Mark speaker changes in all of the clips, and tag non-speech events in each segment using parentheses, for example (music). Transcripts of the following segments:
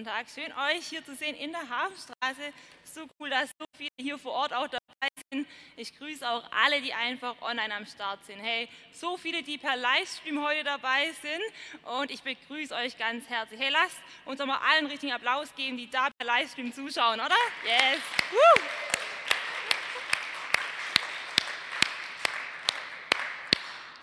Speaker 1: Sonntag. Schön, euch hier zu sehen in der Hafenstraße. So cool, dass so viele hier vor Ort auch dabei sind. Ich grüße auch alle, die einfach online am Start sind. Hey, so viele, die per Livestream heute dabei sind. Und ich begrüße euch ganz herzlich. Hey, lasst uns doch mal allen richtigen Applaus geben, die da per Livestream zuschauen, oder? Yes. Woo.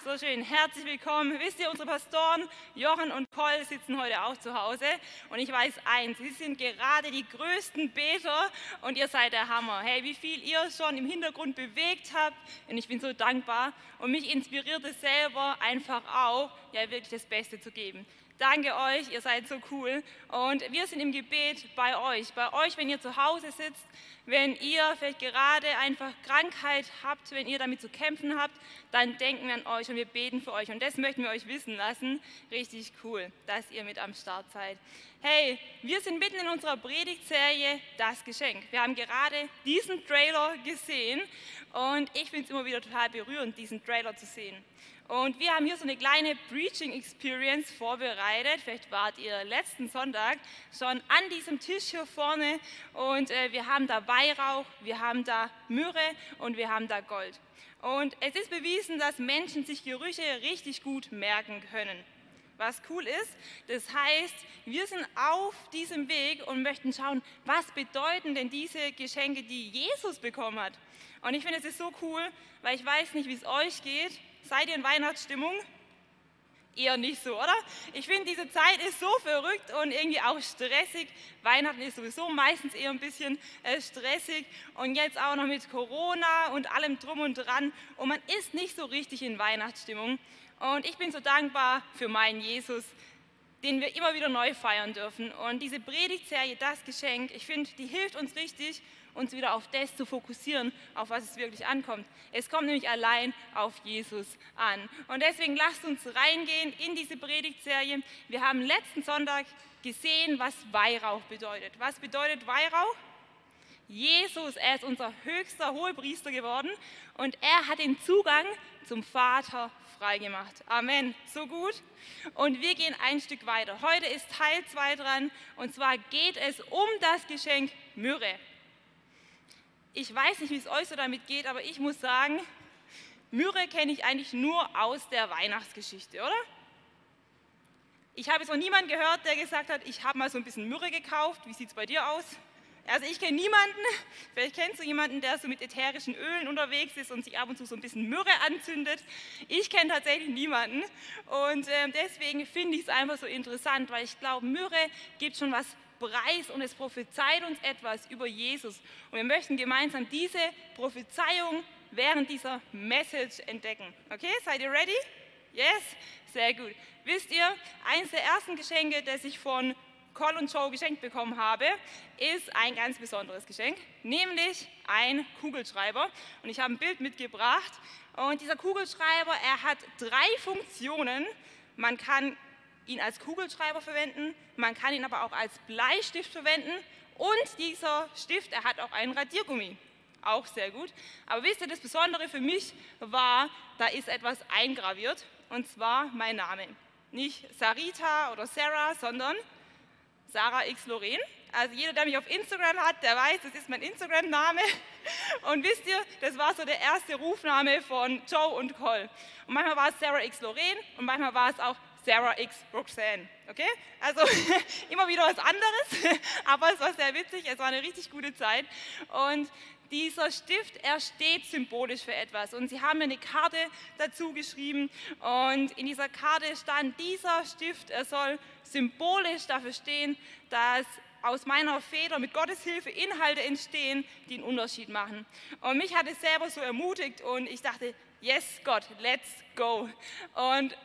Speaker 1: So schön, herzlich willkommen. Wisst ihr, unsere Pastoren Jochen und Koll sitzen heute auch zu Hause und ich weiß eins, sie sind gerade die größten Beter und ihr seid der Hammer. Hey, wie viel ihr schon im Hintergrund bewegt habt und ich bin so dankbar und mich inspiriert es selber einfach auch, ja wirklich das Beste zu geben. Danke euch, ihr seid so cool. Und wir sind im Gebet bei euch. Bei euch, wenn ihr zu Hause sitzt, wenn ihr vielleicht gerade einfach Krankheit habt, wenn ihr damit zu kämpfen habt, dann denken wir an euch und wir beten für euch. Und das möchten wir euch wissen lassen. Richtig cool, dass ihr mit am Start seid. Hey, wir sind mitten in unserer Predigtserie Das Geschenk. Wir haben gerade diesen Trailer gesehen und ich finde es immer wieder total berührend, diesen Trailer zu sehen. Und wir haben hier so eine kleine Preaching Experience vorbereitet. Vielleicht wart ihr letzten Sonntag schon an diesem Tisch hier vorne und äh, wir haben da Weihrauch, wir haben da Myrrhe und wir haben da Gold. Und es ist bewiesen, dass Menschen sich Gerüche richtig gut merken können. Was cool ist, das heißt, wir sind auf diesem Weg und möchten schauen, was bedeuten denn diese Geschenke, die Jesus bekommen hat. Und ich finde es ist so cool, weil ich weiß nicht, wie es euch geht, Seid ihr in Weihnachtsstimmung? Eher nicht so, oder? Ich finde, diese Zeit ist so verrückt und irgendwie auch stressig. Weihnachten ist sowieso meistens eher ein bisschen äh, stressig und jetzt auch noch mit Corona und allem drum und dran und man ist nicht so richtig in Weihnachtsstimmung. Und ich bin so dankbar für meinen Jesus, den wir immer wieder neu feiern dürfen. Und diese Predigtserie, das Geschenk, ich finde, die hilft uns richtig, uns wieder auf das zu fokussieren, auf was es wirklich ankommt. Es kommt nämlich allein auf Jesus an. Und deswegen lasst uns reingehen in diese Predigtserie. Wir haben letzten Sonntag gesehen, was Weihrauch bedeutet. Was bedeutet Weihrauch? Jesus, er ist unser höchster Hohepriester geworden und er hat den Zugang zum Vater freigemacht. Amen. So gut. Und wir gehen ein Stück weiter. Heute ist Teil 2 dran und zwar geht es um das Geschenk Myrrhe. Ich weiß nicht, wie es euch so damit geht, aber ich muss sagen, Myrrhe kenne ich eigentlich nur aus der Weihnachtsgeschichte, oder? Ich habe jetzt noch niemanden gehört, der gesagt hat, ich habe mal so ein bisschen Myrrhe gekauft. Wie sieht es bei dir aus? Also ich kenne niemanden, (laughs) vielleicht kennst du jemanden, der so mit ätherischen Ölen unterwegs ist und sich ab und zu so ein bisschen Myrrhe anzündet. Ich kenne tatsächlich niemanden und äh, deswegen finde ich es einfach so interessant, weil ich glaube, Myrrhe gibt schon was Preis und es prophezeit uns etwas über Jesus. Und wir möchten gemeinsam diese Prophezeiung während dieser Message entdecken. Okay, seid ihr ready? Yes? Sehr gut. Wisst ihr, eines der ersten Geschenke, das ich von Col und Joe geschenkt bekommen habe, ist ein ganz besonderes Geschenk, nämlich ein Kugelschreiber. Und ich habe ein Bild mitgebracht. Und dieser Kugelschreiber, er hat drei Funktionen. Man kann ihn als Kugelschreiber verwenden, man kann ihn aber auch als Bleistift verwenden und dieser Stift, er hat auch einen Radiergummi. Auch sehr gut. Aber wisst ihr, das Besondere für mich war, da ist etwas eingraviert und zwar mein Name. Nicht Sarita oder Sarah, sondern Sarah X. Loren. Also jeder, der mich auf Instagram hat, der weiß, das ist mein Instagram-Name. (laughs) Und wisst ihr, das war so der erste Rufname von Joe und Cole. Und manchmal war es Sarah X. Loren und manchmal war es auch Sarah X Roxanne. Okay? Also (laughs) immer wieder was anderes, (laughs) aber es war sehr witzig, es war eine richtig gute Zeit. Und dieser Stift, er steht symbolisch für etwas. Und sie haben mir eine Karte dazu geschrieben und in dieser Karte stand, dieser Stift, er soll symbolisch dafür stehen, dass aus meiner Feder mit Gottes Hilfe Inhalte entstehen, die einen Unterschied machen. Und mich hat es selber so ermutigt und ich dachte, yes Gott, let's go. Und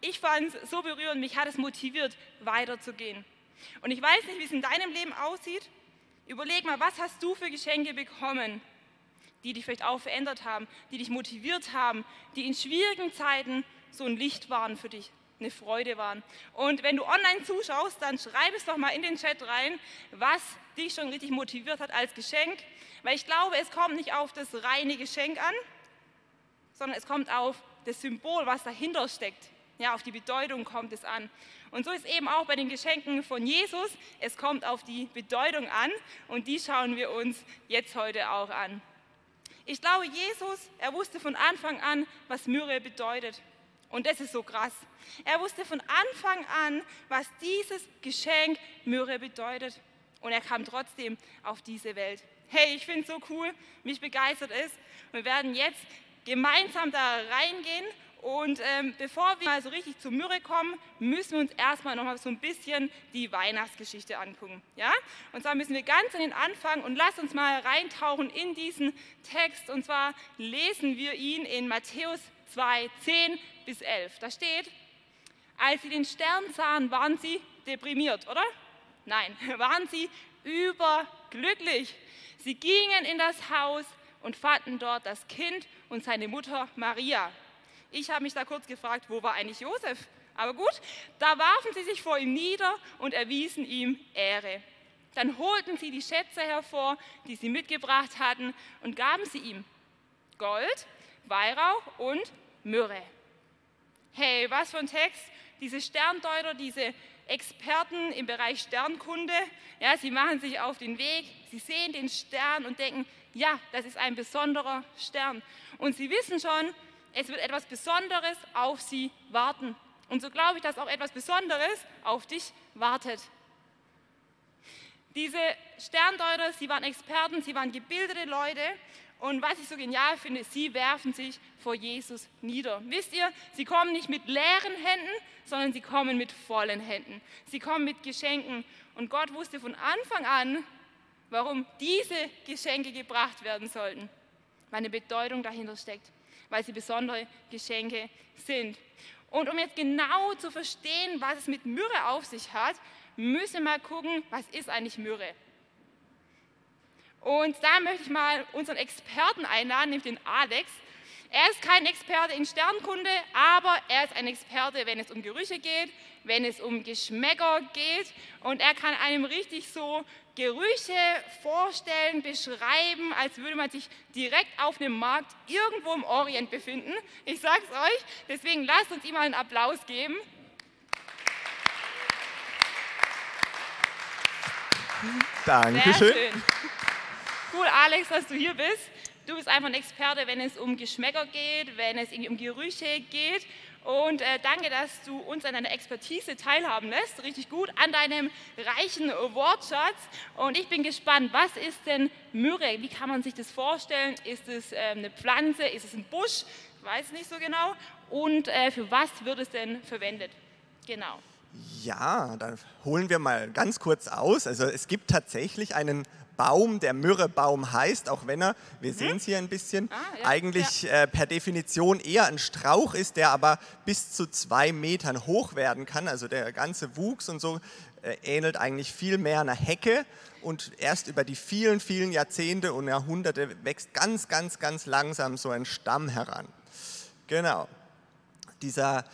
Speaker 1: ich fand es so berührend, mich hat es motiviert, weiterzugehen. Und ich weiß nicht, wie es in deinem Leben aussieht. Überleg mal, was hast du für Geschenke bekommen, die dich vielleicht auch verändert haben, die dich motiviert haben, die in schwierigen Zeiten so ein Licht waren für dich, eine Freude waren. Und wenn du online zuschaust, dann schreib es doch mal in den Chat rein, was dich schon richtig motiviert hat als Geschenk. Weil ich glaube, es kommt nicht auf das reine Geschenk an, sondern es kommt auf das Symbol, was dahinter steckt. Ja, auf die Bedeutung kommt es an. Und so ist eben auch bei den Geschenken von Jesus, es kommt auf die Bedeutung an und die schauen wir uns jetzt heute auch an. Ich glaube, Jesus, er wusste von Anfang an, was Myrrhe bedeutet. Und das ist so krass. Er wusste von Anfang an, was dieses Geschenk Myrrhe bedeutet. Und er kam trotzdem auf diese Welt. Hey, ich finde es so cool, mich begeistert es. Wir werden jetzt gemeinsam da reingehen und ähm, bevor wir mal so richtig zu Myrrhe kommen, müssen wir uns erstmal noch mal so ein bisschen die Weihnachtsgeschichte angucken. Ja? Und zwar müssen wir ganz an den Anfang und lasst uns mal reintauchen in diesen Text. Und zwar lesen wir ihn in Matthäus 2, 10 bis 11. Da steht, als sie den Stern sahen, waren sie deprimiert, oder? Nein, (laughs) waren sie überglücklich. Sie gingen in das Haus und fanden dort das Kind und seine Mutter Maria. Ich habe mich da kurz gefragt, wo war eigentlich Josef? Aber gut, da warfen sie sich vor ihm nieder und erwiesen ihm Ehre. Dann holten sie die Schätze hervor, die sie mitgebracht hatten, und gaben sie ihm Gold, Weihrauch und Myrrhe. Hey, was für ein Text! Diese Sterndeuter, diese Experten im Bereich Sternkunde, ja, sie machen sich auf den Weg, sie sehen den Stern und denken, ja, das ist ein besonderer Stern. Und sie wissen schon, es wird etwas Besonderes auf sie warten. Und so glaube ich, dass auch etwas Besonderes auf dich wartet. Diese Sterndeuter, sie waren Experten, sie waren gebildete Leute. Und was ich so genial finde, sie werfen sich vor Jesus nieder. Wisst ihr, sie kommen nicht mit leeren Händen, sondern sie kommen mit vollen Händen. Sie kommen mit Geschenken. Und Gott wusste von Anfang an, warum diese Geschenke gebracht werden sollten, weil eine Bedeutung dahinter steckt weil sie besondere Geschenke sind. Und um jetzt genau zu verstehen, was es mit Myrrhe auf sich hat, müssen wir mal gucken, was ist eigentlich Myrrhe? Und da möchte ich mal unseren Experten einladen, nämlich den Alex. Er ist kein Experte in Sternkunde, aber er ist ein Experte, wenn es um Gerüche geht, wenn es um Geschmäcker geht. Und er kann einem richtig so Gerüche vorstellen, beschreiben, als würde man sich direkt auf einem Markt irgendwo im Orient befinden. Ich sage es euch, deswegen lasst uns ihm mal einen Applaus geben.
Speaker 2: Dankeschön.
Speaker 1: Cool, Alex, dass du hier bist. Du bist einfach ein Experte, wenn es um Geschmäcker geht, wenn es um Gerüche geht. Und äh, danke, dass du uns an deiner Expertise teilhaben lässt. Richtig gut, an deinem reichen Wortschatz. Und ich bin gespannt, was ist denn Myrrhe? Wie kann man sich das vorstellen? Ist es äh, eine Pflanze? Ist es ein Busch? Ich weiß nicht so genau. Und äh, für was wird es denn verwendet? Genau.
Speaker 2: Ja, dann holen wir mal ganz kurz aus. Also es gibt tatsächlich einen Baum, der Myrrhebaum heißt, auch wenn er, wir mhm. sehen es hier ein bisschen, ah, ja, eigentlich ja. Äh, per Definition eher ein Strauch ist, der aber bis zu zwei Metern hoch werden kann. Also der ganze Wuchs und so äh, ähnelt eigentlich viel mehr einer Hecke und erst über die vielen, vielen Jahrzehnte und Jahrhunderte wächst ganz, ganz, ganz langsam so ein Stamm heran. Genau. Dieser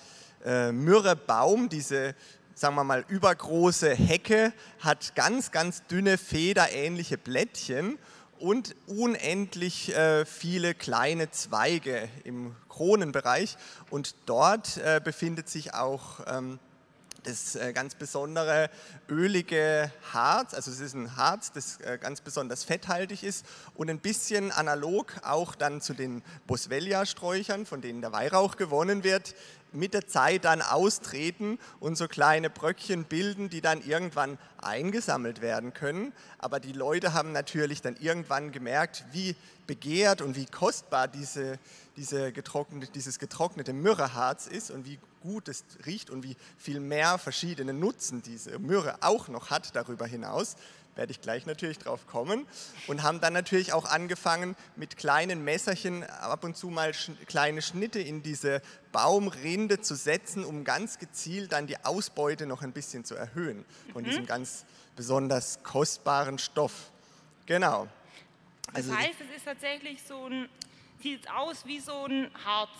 Speaker 2: äh, Myrrhebaum, diese sagen wir mal, übergroße Hecke hat ganz, ganz dünne, federähnliche Blättchen und unendlich äh, viele kleine Zweige im Kronenbereich. Und dort äh, befindet sich auch ähm, das äh, ganz besondere ölige Harz, also es ist ein Harz, das äh, ganz besonders fetthaltig ist und ein bisschen analog auch dann zu den Boswellia-Sträuchern, von denen der Weihrauch gewonnen wird, mit der Zeit dann austreten und so kleine Bröckchen bilden, die dann irgendwann eingesammelt werden können. Aber die Leute haben natürlich dann irgendwann gemerkt, wie begehrt und wie kostbar diese, diese getrocknete, dieses getrocknete Myrrheharz ist und wie gut es riecht und wie viel mehr verschiedene Nutzen diese Myrrhe auch noch hat darüber hinaus werde ich gleich natürlich drauf kommen. Und haben dann natürlich auch angefangen, mit kleinen Messerchen ab und zu mal sch kleine Schnitte in diese Baumrinde zu setzen, um ganz gezielt dann die Ausbeute noch ein bisschen zu erhöhen von mhm. diesem ganz besonders kostbaren Stoff. Genau.
Speaker 1: Also, das heißt, es ist tatsächlich so ein, sieht aus wie so ein Harz.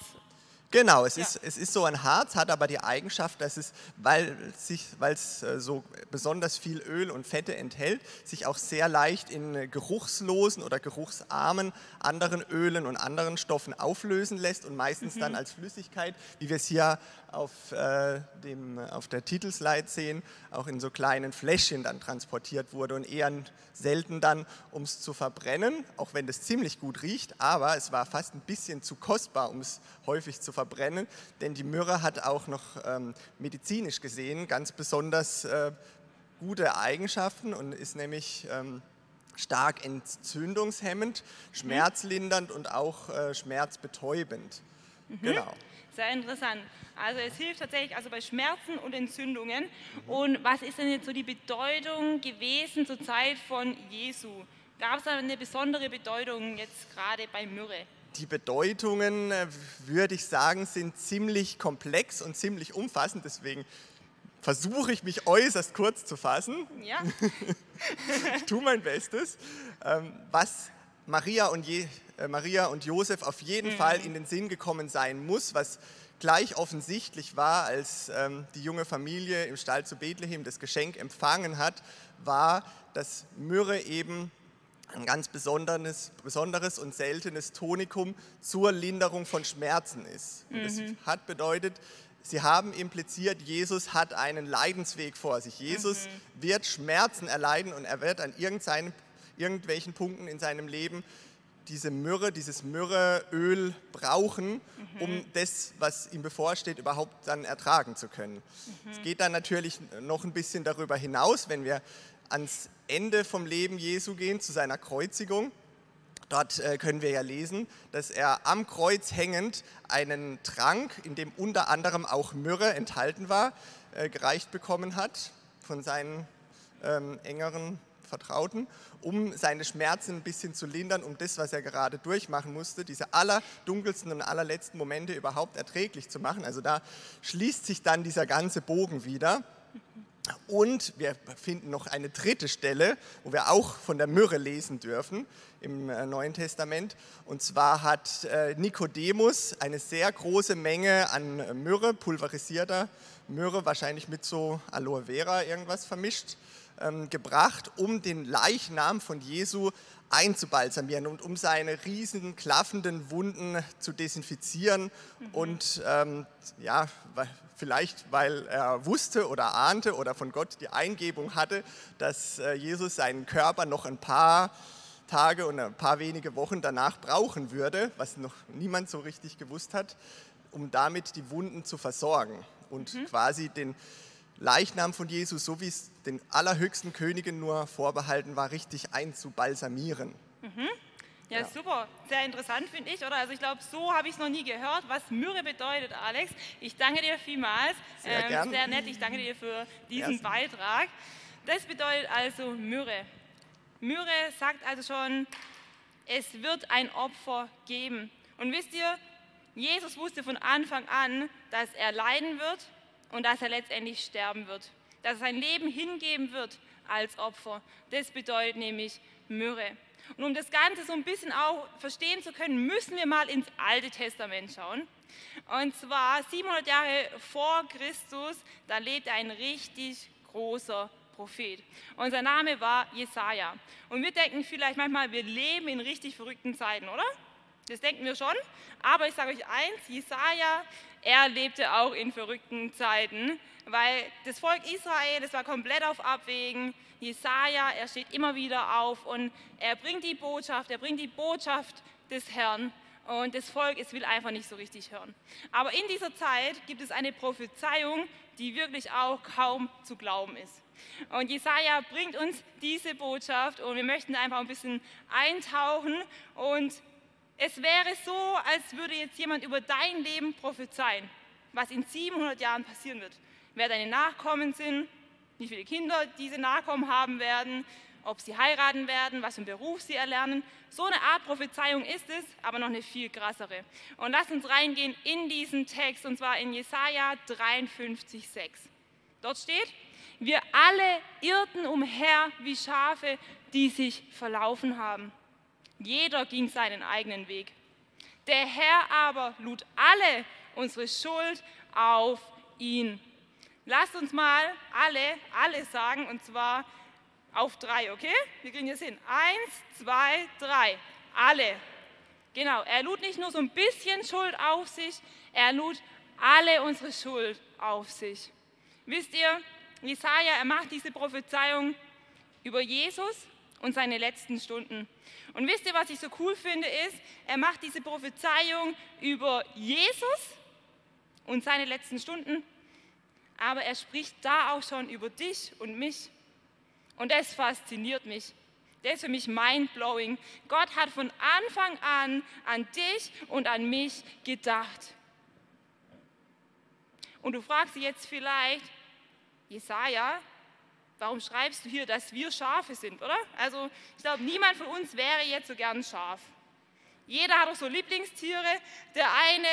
Speaker 2: Genau, es, ja. ist, es ist so ein Harz, hat aber die Eigenschaft, dass es, weil es äh, so besonders viel Öl und Fette enthält, sich auch sehr leicht in geruchslosen oder geruchsarmen anderen Ölen und anderen Stoffen auflösen lässt und meistens mhm. dann als Flüssigkeit, wie wir es hier auf, äh, dem, auf der Titelslide sehen, auch in so kleinen Fläschchen dann transportiert wurde und eher selten dann, um es zu verbrennen, auch wenn das ziemlich gut riecht, aber es war fast ein bisschen zu kostbar, um es häufig zu verbrennen, denn die Myrrhe hat auch noch ähm, medizinisch gesehen ganz besonders äh, gute Eigenschaften und ist nämlich ähm, stark entzündungshemmend, mhm. schmerzlindernd und auch äh, schmerzbetäubend.
Speaker 1: Mhm. Genau. Sehr interessant. Also es hilft tatsächlich also bei Schmerzen und Entzündungen. Und was ist denn jetzt so die Bedeutung gewesen zur Zeit von Jesu? Gab es da eine besondere Bedeutung jetzt gerade bei Myrrhe?
Speaker 2: Die Bedeutungen, äh, würde ich sagen, sind ziemlich komplex und ziemlich umfassend. Deswegen versuche ich mich äußerst kurz zu fassen.
Speaker 1: Ja. (laughs)
Speaker 2: ich tue mein Bestes. Ähm, was Maria und, Je, äh, Maria und Josef auf jeden mhm. Fall in den Sinn gekommen sein muss, was gleich offensichtlich war, als ähm, die junge Familie im Stall zu Bethlehem das Geschenk empfangen hat, war, dass Myrrhe eben ein ganz besonderes, besonderes und seltenes Tonikum zur Linderung von Schmerzen ist. Mhm. Das hat bedeutet, Sie haben impliziert, Jesus hat einen Leidensweg vor sich. Jesus mhm. wird Schmerzen erleiden und er wird an irgendeinem irgendwelchen Punkten in seinem Leben diese Myrrhe, dieses Myrrheöl brauchen, mhm. um das, was ihm bevorsteht, überhaupt dann ertragen zu können. Mhm. Es geht dann natürlich noch ein bisschen darüber hinaus, wenn wir ans Ende vom Leben Jesu gehen, zu seiner Kreuzigung. Dort äh, können wir ja lesen, dass er am Kreuz hängend einen Trank, in dem unter anderem auch Myrrhe enthalten war, äh, gereicht bekommen hat von seinen ähm, engeren Vertrauten, um seine Schmerzen ein bisschen zu lindern, um das, was er gerade durchmachen musste, diese allerdunkelsten und allerletzten Momente überhaupt erträglich zu machen. Also da schließt sich dann dieser ganze Bogen wieder. Und wir finden noch eine dritte Stelle, wo wir auch von der Myrrhe lesen dürfen im äh, Neuen Testament. Und zwar hat äh, Nikodemus eine sehr große Menge an Myrrhe, pulverisierter Myrrhe, wahrscheinlich mit so Aloe Vera irgendwas vermischt, gebracht, um den Leichnam von Jesu einzubalsamieren und um seine riesigen klaffenden Wunden zu desinfizieren mhm. und ähm, ja, vielleicht weil er wusste oder ahnte oder von Gott die Eingebung hatte, dass äh, Jesus seinen Körper noch ein paar Tage und ein paar wenige Wochen danach brauchen würde, was noch niemand so richtig gewusst hat, um damit die Wunden zu versorgen und mhm. quasi den Leichnam von Jesus, so wie es den allerhöchsten Königen nur vorbehalten war, richtig einzubalsamieren.
Speaker 1: Mhm. Ja, ja, super. Sehr interessant, finde ich, oder? Also ich glaube, so habe ich es noch nie gehört, was Myrrhe bedeutet, Alex. Ich danke dir vielmals.
Speaker 2: Sehr, ähm,
Speaker 1: sehr nett. Ich danke dir für diesen Erst. Beitrag. Das bedeutet also Myrrhe. Myrrhe sagt also schon, es wird ein Opfer geben. Und wisst ihr, Jesus wusste von Anfang an, dass er leiden wird und dass er letztendlich sterben wird. Dass er sein Leben hingeben wird als Opfer. Das bedeutet nämlich Myrrhe. Und um das Ganze so ein bisschen auch verstehen zu können, müssen wir mal ins Alte Testament schauen. Und zwar 700 Jahre vor Christus, da lebte ein richtig großer Prophet. Und sein Name war Jesaja. Und wir denken vielleicht manchmal, wir leben in richtig verrückten Zeiten, oder? Das denken wir schon. Aber ich sage euch eins: Jesaja, er lebte auch in verrückten Zeiten, weil das Volk Israel, das war komplett auf Abwägen. Jesaja, er steht immer wieder auf und er bringt die Botschaft, er bringt die Botschaft des Herrn. und das Volk, es will einfach nicht so richtig hören. Aber in dieser Zeit gibt es eine Prophezeiung, die wirklich auch kaum zu glauben ist. Und Jesaja bringt uns diese Botschaft und wir möchten einfach ein bisschen eintauchen. Und es wäre so, als würde jetzt jemand über dein Leben prophezeien, was in 700 Jahren passieren wird. Wer deine Nachkommen sind, wie viele Kinder diese Nachkommen haben werden, ob sie heiraten werden, was für einen Beruf sie erlernen. So eine Art Prophezeiung ist es, aber noch eine viel krassere. Und lass uns reingehen in diesen Text, und zwar in Jesaja 53, 6. Dort steht, wir alle irrten umher wie Schafe, die sich verlaufen haben. Jeder ging seinen eigenen Weg. Der Herr aber lud alle unsere Schuld auf ihn. Lasst uns mal alle, alle sagen, und zwar auf drei, okay? Wir kriegen das hin. Eins, zwei, drei. Alle. Genau, er lud nicht nur so ein bisschen Schuld auf sich, er lud alle unsere Schuld auf sich. Wisst ihr, Jesaja, er macht diese Prophezeiung über Jesus und seine letzten Stunden. Und wisst ihr, was ich so cool finde, ist, er macht diese Prophezeiung über Jesus und seine letzten Stunden, aber er spricht da auch schon über dich und mich. Und das fasziniert mich. Das ist für mich mindblowing. Gott hat von Anfang an an dich und an mich gedacht. Und du fragst dich jetzt vielleicht, Jesaja, warum schreibst du hier, dass wir Schafe sind, oder? Also, ich glaube, niemand von uns wäre jetzt so gern Schaf. Jeder hat auch so Lieblingstiere. Der eine,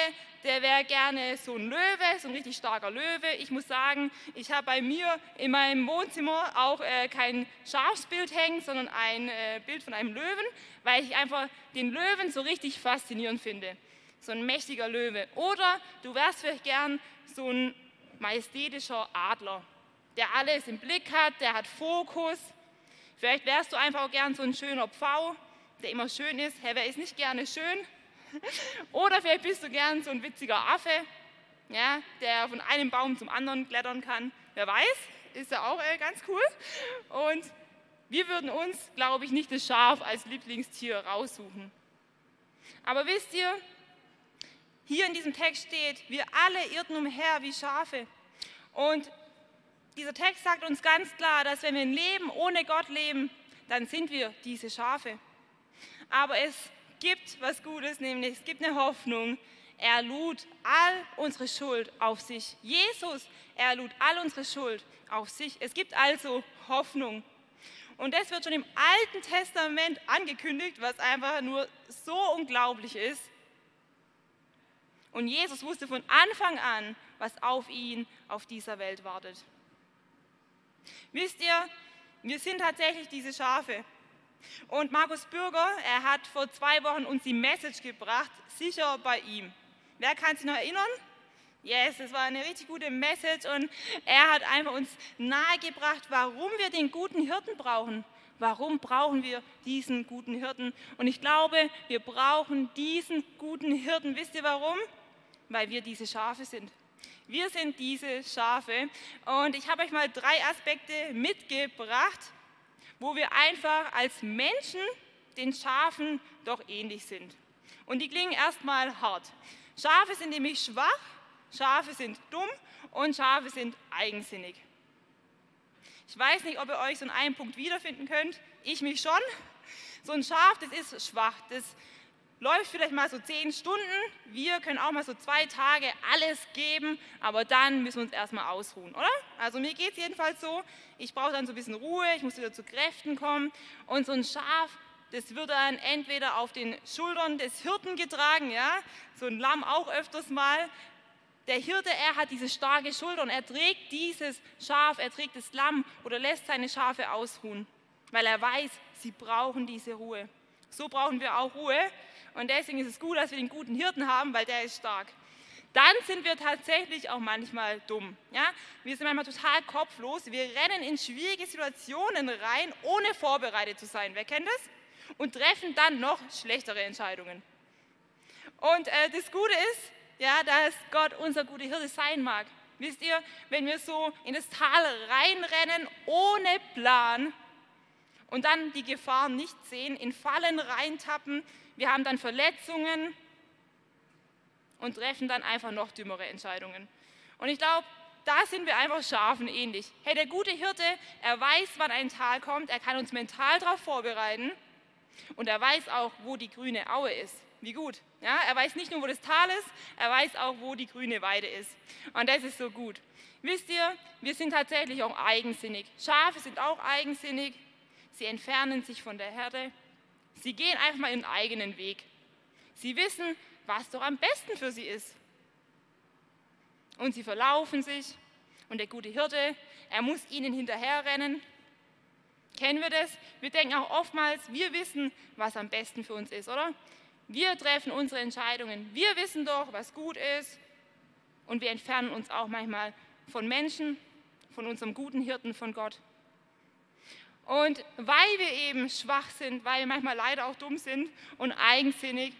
Speaker 1: der wäre gerne so ein Löwe, so ein richtig starker Löwe. Ich muss sagen, ich habe bei mir in meinem Wohnzimmer auch äh, kein Schafsbild hängen, sondern ein äh, Bild von einem Löwen, weil ich einfach den Löwen so richtig faszinierend finde. So ein mächtiger Löwe. Oder du wärst vielleicht gern so ein majestätischer Adler, der alles im Blick hat, der hat Fokus. Vielleicht wärst du einfach auch gern so ein schöner Pfau der immer schön ist. Hey, wer ist nicht gerne schön? (laughs) Oder vielleicht bist du gern so ein witziger Affe, ja, der von einem Baum zum anderen klettern kann. Wer weiß, ist ja auch äh, ganz cool. Und wir würden uns, glaube ich, nicht das Schaf als Lieblingstier raussuchen. Aber wisst ihr, hier in diesem Text steht, wir alle irrten umher wie Schafe. Und dieser Text sagt uns ganz klar, dass wenn wir ein Leben ohne Gott leben, dann sind wir diese Schafe. Aber es gibt was Gutes, nämlich es gibt eine Hoffnung. Er lud all unsere Schuld auf sich. Jesus, er lud all unsere Schuld auf sich. Es gibt also Hoffnung. Und das wird schon im Alten Testament angekündigt, was einfach nur so unglaublich ist. Und Jesus wusste von Anfang an, was auf ihn auf dieser Welt wartet. Wisst ihr, wir sind tatsächlich diese Schafe. Und Markus Bürger, er hat vor zwei Wochen uns die Message gebracht, sicher bei ihm. Wer kann sich noch erinnern? Yes, es war eine richtig gute Message und er hat einfach uns nahegebracht, warum wir den guten Hirten brauchen. Warum brauchen wir diesen guten Hirten? Und ich glaube, wir brauchen diesen guten Hirten. Wisst ihr warum? Weil wir diese Schafe sind. Wir sind diese Schafe. Und ich habe euch mal drei Aspekte mitgebracht, wo wir einfach als Menschen den Schafen doch ähnlich sind. Und die klingen erstmal hart. Schafe sind nämlich schwach, Schafe sind dumm und Schafe sind eigensinnig. Ich weiß nicht, ob ihr euch so in einem Punkt wiederfinden könnt. Ich mich schon. So ein Schaf, das ist schwach. Das läuft vielleicht mal so zehn Stunden. Wir können auch mal so zwei Tage alles geben, aber dann müssen wir uns erstmal ausruhen, oder? Also mir geht es jedenfalls so, ich brauche dann so ein bisschen Ruhe, ich muss wieder zu Kräften kommen. Und so ein Schaf, das wird dann entweder auf den Schultern des Hirten getragen, ja, so ein Lamm auch öfters mal. Der Hirte, er hat diese starke Schulter und er trägt dieses Schaf, er trägt das Lamm oder lässt seine Schafe ausruhen, weil er weiß, sie brauchen diese Ruhe. So brauchen wir auch Ruhe und deswegen ist es gut, dass wir den guten Hirten haben, weil der ist stark. Dann sind wir tatsächlich auch manchmal dumm. Ja? Wir sind manchmal total kopflos. Wir rennen in schwierige Situationen rein, ohne vorbereitet zu sein. Wer kennt das? Und treffen dann noch schlechtere Entscheidungen. Und äh, das Gute ist, ja, dass Gott unser guter Hirte sein mag. Wisst ihr, wenn wir so in das Tal reinrennen, ohne Plan, und dann die Gefahren nicht sehen, in Fallen reintappen, wir haben dann Verletzungen, und treffen dann einfach noch dümmere Entscheidungen. Und ich glaube, da sind wir einfach Schafen ähnlich. Hey, der gute Hirte, er weiß, wann ein Tal kommt, er kann uns mental darauf vorbereiten und er weiß auch, wo die grüne Aue ist. Wie gut. Ja, er weiß nicht nur, wo das Tal ist, er weiß auch, wo die grüne Weide ist. Und das ist so gut. Wisst ihr, wir sind tatsächlich auch eigensinnig. Schafe sind auch eigensinnig. Sie entfernen sich von der Herde. Sie gehen einfach mal ihren eigenen Weg. Sie wissen, was doch am besten für sie ist. Und sie verlaufen sich und der gute Hirte, er muss ihnen hinterherrennen. Kennen wir das? Wir denken auch oftmals, wir wissen, was am besten für uns ist, oder? Wir treffen unsere Entscheidungen. Wir wissen doch, was gut ist. Und wir entfernen uns auch manchmal von Menschen, von unserem guten Hirten, von Gott. Und weil wir eben schwach sind, weil wir manchmal leider auch dumm sind und eigensinnig,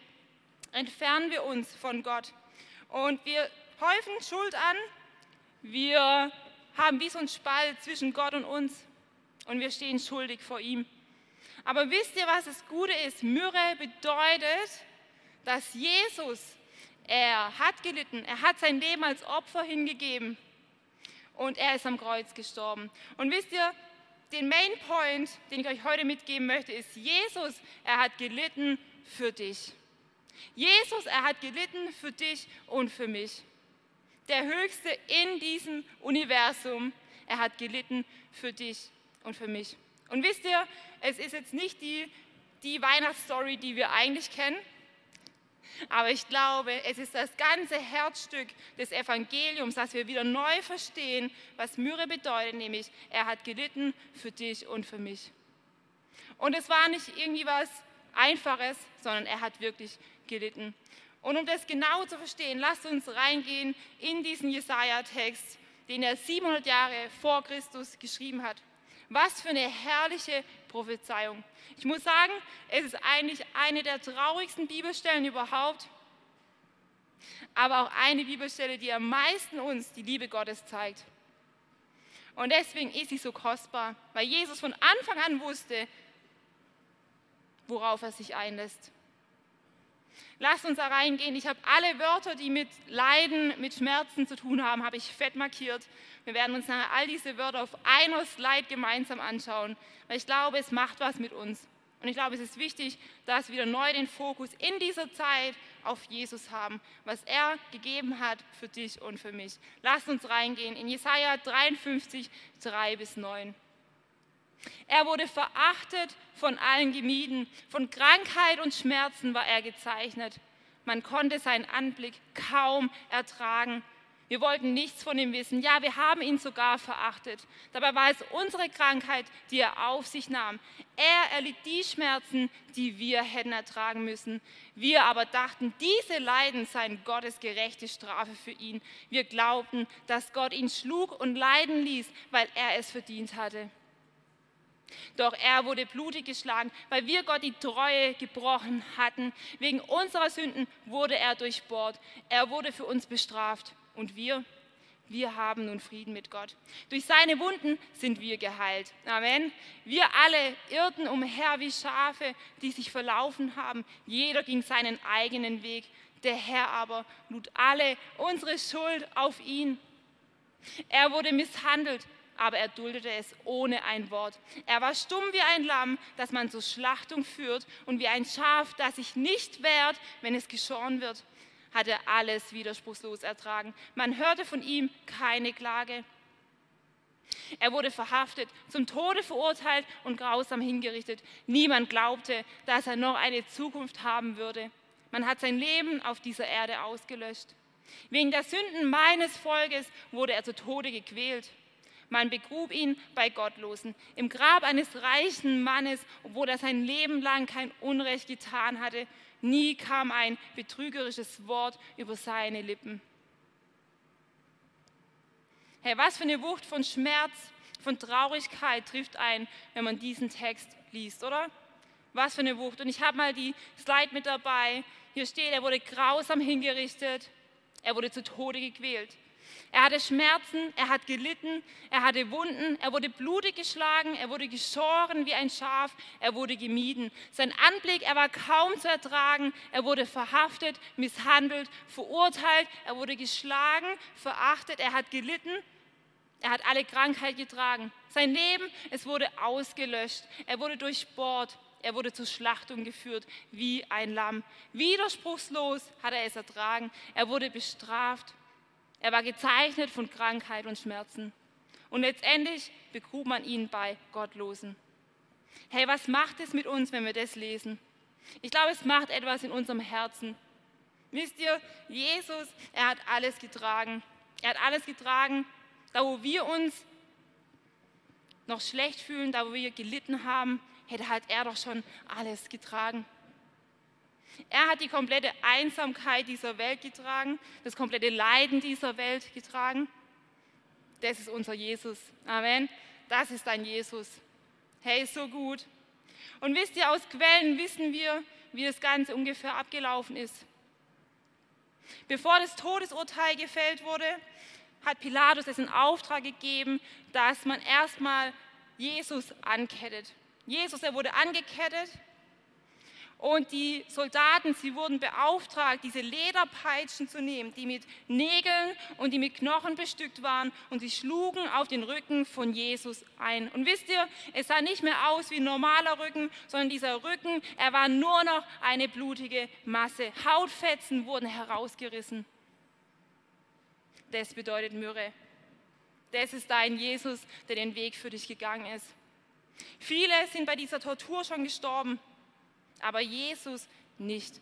Speaker 1: entfernen wir uns von Gott. Und wir häufen Schuld an. Wir haben wie so einen Spalt zwischen Gott und uns und wir stehen schuldig vor ihm. Aber wisst ihr, was das Gute ist? Myrrhe bedeutet, dass Jesus, er hat gelitten, er hat sein Leben als Opfer hingegeben und er ist am Kreuz gestorben. Und wisst ihr, den Main Point, den ich euch heute mitgeben möchte, ist, Jesus, er hat gelitten für dich. Jesus, er hat gelitten für dich und für mich. Der Höchste in diesem Universum, er hat gelitten für dich und für mich. Und wisst ihr, es ist jetzt nicht die, die Weihnachtsstory, die wir eigentlich kennen, aber ich glaube, es ist das ganze Herzstück des Evangeliums, dass wir wieder neu verstehen, was Myrrhe bedeutet, nämlich er hat gelitten für dich und für mich. Und es war nicht irgendwie was Einfaches, sondern er hat wirklich gelitten. Und um das genau zu verstehen, lasst uns reingehen in diesen Jesaja-Text, den er 700 Jahre vor Christus geschrieben hat. Was für eine herrliche Prophezeiung. Ich muss sagen, es ist eigentlich eine der traurigsten Bibelstellen überhaupt, aber auch eine Bibelstelle, die am meisten uns die Liebe Gottes zeigt. Und deswegen ist sie so kostbar, weil Jesus von Anfang an wusste, worauf er sich einlässt. Lasst uns da reingehen. Ich habe alle Wörter, die mit Leiden, mit Schmerzen zu tun haben, habe ich fett markiert. Wir werden uns nachher all diese Wörter auf einer Slide gemeinsam anschauen, weil ich glaube, es macht was mit uns. Und ich glaube, es ist wichtig, dass wir neu den Fokus in dieser Zeit auf Jesus haben, was er gegeben hat für dich und für mich. Lasst uns reingehen in Jesaja 53, 3 bis 9. Er wurde verachtet, von allen gemieden, von Krankheit und Schmerzen war er gezeichnet. Man konnte seinen Anblick kaum ertragen. Wir wollten nichts von ihm wissen. Ja, wir haben ihn sogar verachtet. Dabei war es unsere Krankheit, die er auf sich nahm. Er erlitt die Schmerzen, die wir hätten ertragen müssen. Wir aber dachten, diese Leiden seien Gottes gerechte Strafe für ihn. Wir glaubten, dass Gott ihn schlug und leiden ließ, weil er es verdient hatte. Doch er wurde blutig geschlagen, weil wir Gott die Treue gebrochen hatten. Wegen unserer Sünden wurde er durchbohrt. Er wurde für uns bestraft. Und wir, wir haben nun Frieden mit Gott. Durch seine Wunden sind wir geheilt. Amen. Wir alle irrten umher wie Schafe, die sich verlaufen haben. Jeder ging seinen eigenen Weg. Der Herr aber lud alle unsere Schuld auf ihn. Er wurde misshandelt aber er duldete es ohne ein Wort. Er war stumm wie ein Lamm, das man zur Schlachtung führt, und wie ein Schaf, das sich nicht wehrt, wenn es geschoren wird, hat er alles widerspruchslos ertragen. Man hörte von ihm keine Klage. Er wurde verhaftet, zum Tode verurteilt und grausam hingerichtet. Niemand glaubte, dass er noch eine Zukunft haben würde. Man hat sein Leben auf dieser Erde ausgelöscht. Wegen der Sünden meines Volkes wurde er zu Tode gequält. Man begrub ihn bei Gottlosen, im Grab eines reichen Mannes, obwohl er sein Leben lang kein Unrecht getan hatte. Nie kam ein betrügerisches Wort über seine Lippen. Hey, was für eine Wucht von Schmerz, von Traurigkeit trifft ein, wenn man diesen Text liest, oder? Was für eine Wucht. Und ich habe mal die Slide mit dabei. Hier steht, er wurde grausam hingerichtet, er wurde zu Tode gequält. Er hatte Schmerzen, er hat gelitten, er hatte Wunden, er wurde blutig geschlagen, er wurde geschoren wie ein Schaf, er wurde gemieden. Sein Anblick, er war kaum zu ertragen, er wurde verhaftet, misshandelt, verurteilt, er wurde geschlagen, verachtet, er hat gelitten, er hat alle Krankheit getragen. Sein Leben, es wurde ausgelöscht, er wurde durchbohrt, er wurde zur Schlachtung geführt wie ein Lamm. Widerspruchslos hat er es ertragen, er wurde bestraft er war gezeichnet von Krankheit und Schmerzen. Und letztendlich begrub man ihn bei Gottlosen. Hey, was macht es mit uns, wenn wir das lesen? Ich glaube, es macht etwas in unserem Herzen. Wisst ihr, Jesus, er hat alles getragen. Er hat alles getragen, da wo wir uns noch schlecht fühlen, da wo wir gelitten haben, hätte halt er doch schon alles getragen. Er hat die komplette Einsamkeit dieser Welt getragen, das komplette Leiden dieser Welt getragen. Das ist unser Jesus. Amen. Das ist dein Jesus. Hey, so gut. Und wisst ihr, aus Quellen wissen wir, wie das Ganze ungefähr abgelaufen ist. Bevor das Todesurteil gefällt wurde, hat Pilatus es in Auftrag gegeben, dass man erstmal Jesus ankettet. Jesus, er wurde angekettet und die Soldaten, sie wurden beauftragt, diese Lederpeitschen zu nehmen, die mit Nägeln und die mit Knochen bestückt waren. Und sie schlugen auf den Rücken von Jesus ein. Und wisst ihr, es sah nicht mehr aus wie ein normaler Rücken, sondern dieser Rücken, er war nur noch eine blutige Masse. Hautfetzen wurden herausgerissen. Das bedeutet Myrrhe. Das ist dein Jesus, der den Weg für dich gegangen ist. Viele sind bei dieser Tortur schon gestorben aber Jesus nicht.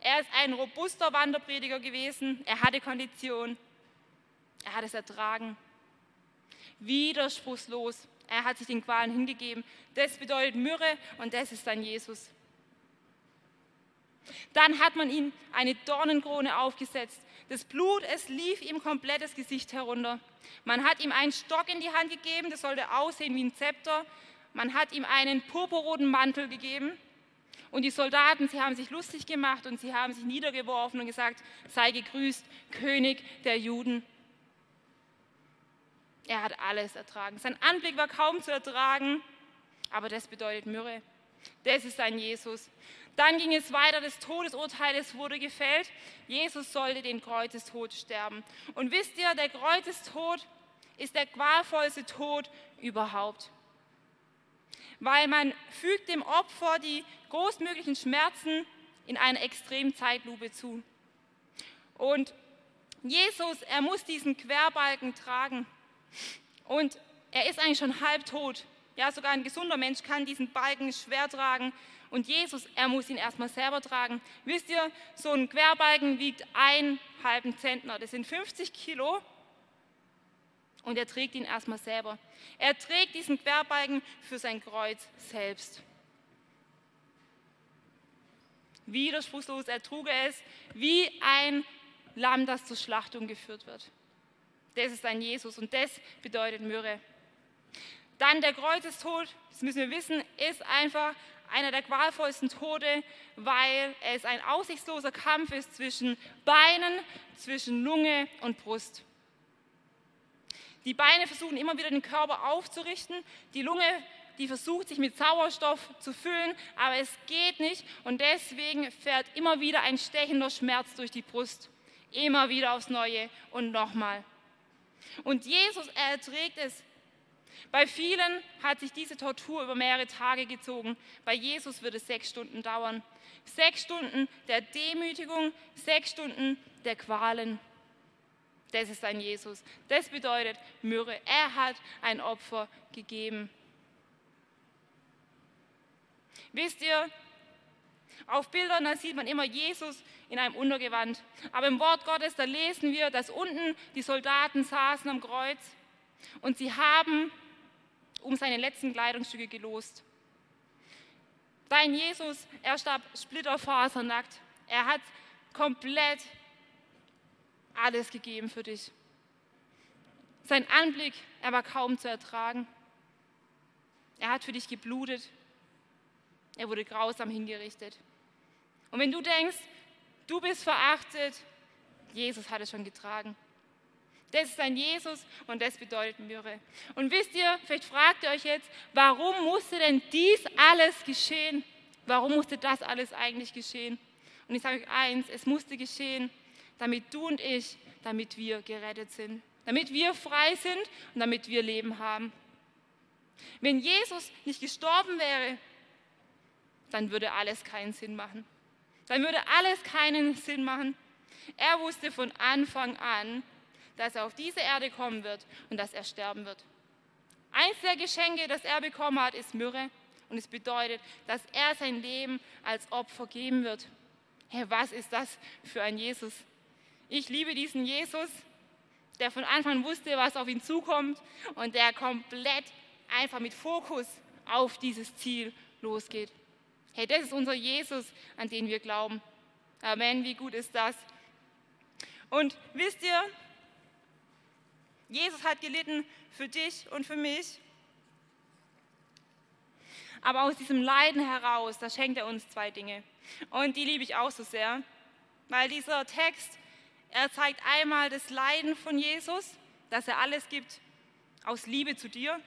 Speaker 1: Er ist ein robuster Wanderprediger gewesen, er hatte Kondition, er hat es ertragen. Widerspruchslos, er hat sich den Qualen hingegeben. Das bedeutet Myrrhe und das ist dann Jesus. Dann hat man ihm eine Dornenkrone aufgesetzt. Das Blut, es lief ihm komplett das Gesicht herunter. Man hat ihm einen Stock in die Hand gegeben, das sollte aussehen wie ein Zepter. Man hat ihm einen purpurroten Mantel gegeben. Und die Soldaten, sie haben sich lustig gemacht und sie haben sich niedergeworfen und gesagt, sei gegrüßt, König der Juden. Er hat alles ertragen. Sein Anblick war kaum zu ertragen, aber das bedeutet Myrrhe. Das ist ein Jesus. Dann ging es weiter, das Todesurteil es wurde gefällt. Jesus sollte den Kreuzestod sterben. Und wisst ihr, der Kreuzestod ist der qualvollste Tod überhaupt weil man fügt dem Opfer die großmöglichen Schmerzen in einer extremen Zeitlupe zu. Und Jesus, er muss diesen Querbalken tragen. Und er ist eigentlich schon halbtot. Ja, sogar ein gesunder Mensch kann diesen Balken schwer tragen. Und Jesus, er muss ihn erstmal selber tragen. Wisst ihr, so ein Querbalken wiegt einen halben Zentner. Das sind 50 Kilo und er trägt ihn erstmal selber. Er trägt diesen Querbalken für sein Kreuz selbst. Widerspruchslos ertrug er es wie ein Lamm, das zur Schlachtung geführt wird. Das ist ein Jesus und das bedeutet Myrrhe. Dann der Kreuzestod, das müssen wir wissen, ist einfach einer der qualvollsten Tode, weil es ein aussichtsloser Kampf ist zwischen Beinen, zwischen Lunge und Brust. Die Beine versuchen immer wieder den Körper aufzurichten. Die Lunge, die versucht sich mit Sauerstoff zu füllen, aber es geht nicht. Und deswegen fährt immer wieder ein stechender Schmerz durch die Brust. Immer wieder aufs Neue und nochmal. Und Jesus, er erträgt es. Bei vielen hat sich diese Tortur über mehrere Tage gezogen. Bei Jesus wird es sechs Stunden dauern. Sechs Stunden der Demütigung, sechs Stunden der Qualen. Das ist ein Jesus. Das bedeutet Myrrhe. Er hat ein Opfer gegeben. Wisst ihr, auf Bildern da sieht man immer Jesus in einem Untergewand. Aber im Wort Gottes, da lesen wir, dass unten die Soldaten saßen am Kreuz und sie haben um seine letzten Kleidungsstücke gelost. Dein Jesus, er starb splitterfasernackt. Er hat komplett alles gegeben für dich. Sein Anblick, er war kaum zu ertragen. Er hat für dich geblutet. Er wurde grausam hingerichtet. Und wenn du denkst, du bist verachtet, Jesus hat es schon getragen. Das ist ein Jesus und das bedeutet Myrrhe. Und wisst ihr, vielleicht fragt ihr euch jetzt, warum musste denn dies alles geschehen? Warum musste das alles eigentlich geschehen? Und ich sage euch eins, es musste geschehen, damit du und ich, damit wir gerettet sind, damit wir frei sind und damit wir Leben haben. Wenn Jesus nicht gestorben wäre, dann würde alles keinen Sinn machen. Dann würde alles keinen Sinn machen. Er wusste von Anfang an, dass er auf diese Erde kommen wird und dass er sterben wird. Eins der Geschenke, das er bekommen hat, ist Myrrhe. Und es bedeutet, dass er sein Leben als Opfer geben wird. Hey, was ist das für ein Jesus? Ich liebe diesen Jesus, der von Anfang an wusste, was auf ihn zukommt und der komplett einfach mit Fokus auf dieses Ziel losgeht. Hey, das ist unser Jesus, an den wir glauben. Amen, wie gut ist das? Und wisst ihr, Jesus hat gelitten für dich und für mich. Aber aus diesem Leiden heraus, da schenkt er uns zwei Dinge. Und die liebe ich auch so sehr, weil dieser Text, er zeigt einmal das Leiden von Jesus, dass er alles gibt aus Liebe zu dir.